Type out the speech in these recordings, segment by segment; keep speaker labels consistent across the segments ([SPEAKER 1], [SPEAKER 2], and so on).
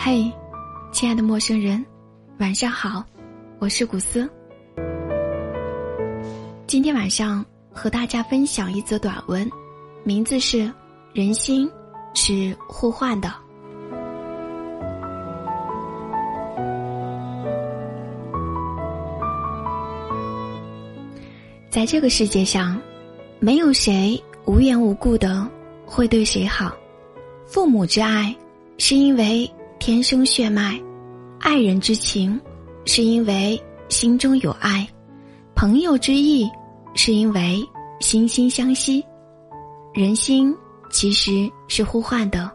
[SPEAKER 1] 嘿，亲爱的陌生人，晚上好，我是古斯。今天晚上和大家分享一则短文，名字是《人心是互换的》。在这个世界上，没有谁无缘无故的会对谁好。父母之爱，是因为天生血脉；爱人之情，是因为心中有爱；朋友之意，是因为心心相惜。人心其实是互换的，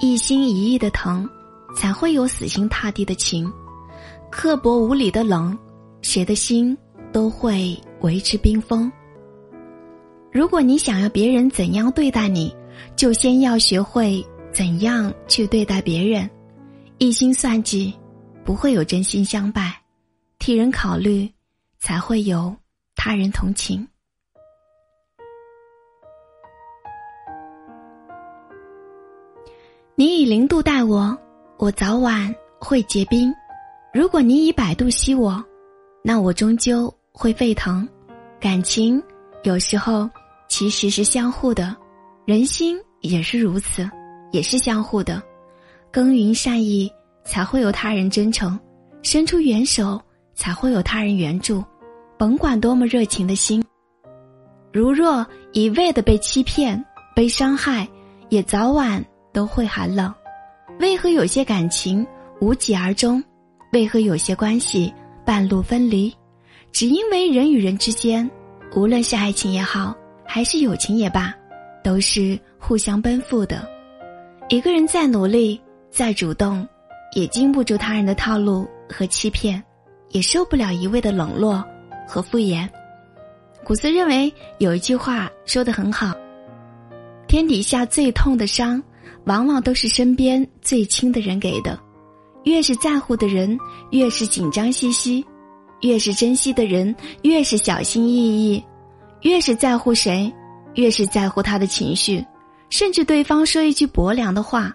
[SPEAKER 1] 一心一意的疼，才会有死心塌地的情；刻薄无理的冷，谁的心都会。维持冰封。如果你想要别人怎样对待你，就先要学会怎样去对待别人。一心算计，不会有真心相伴；替人考虑，才会有他人同情。你以零度待我，我早晚会结冰；如果你以百度吸我，那我终究会沸腾。感情有时候其实是相互的，人心也是如此，也是相互的。耕耘善意，才会有他人真诚；伸出援手，才会有他人援助。甭管多么热情的心，如若一味的被欺骗、被伤害，也早晚都会寒冷。为何有些感情无疾而终？为何有些关系半路分离？只因为人与人之间，无论是爱情也好，还是友情也罢，都是互相奔赴的。一个人再努力、再主动，也经不住他人的套路和欺骗，也受不了一味的冷落和敷衍。古斯认为有一句话说的很好：天底下最痛的伤，往往都是身边最亲的人给的。越是在乎的人，越是紧张兮兮。越是珍惜的人，越是小心翼翼；越是在乎谁，越是在乎他的情绪。甚至对方说一句薄凉的话，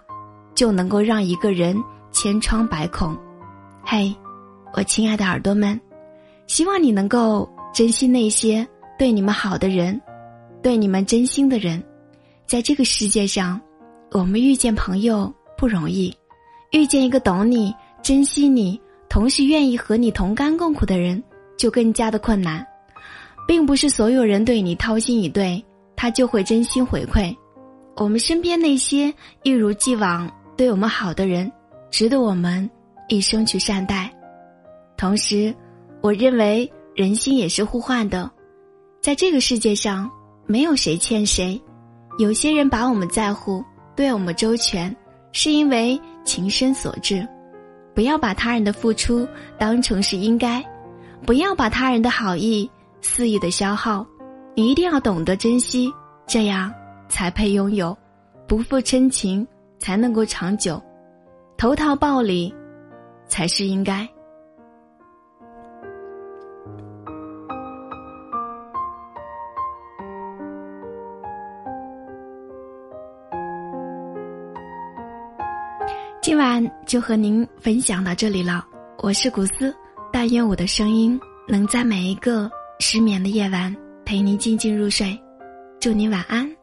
[SPEAKER 1] 就能够让一个人千疮百孔。嘿，我亲爱的耳朵们，希望你能够珍惜那些对你们好的人，对你们真心的人。在这个世界上，我们遇见朋友不容易，遇见一个懂你、珍惜你。同时愿意和你同甘共苦的人，就更加的困难，并不是所有人对你掏心以对，他就会真心回馈。我们身边那些一如既往对我们好的人，值得我们一生去善待。同时，我认为人心也是互换的，在这个世界上，没有谁欠谁。有些人把我们在乎，对我们周全，是因为情深所致。不要把他人的付出当成是应该，不要把他人的好意肆意的消耗，你一定要懂得珍惜，这样才配拥有，不负真情才能够长久，投桃报李才是应该。今晚就和您分享到这里了，我是古斯，但愿我的声音能在每一个失眠的夜晚陪您静静入睡，祝您晚安。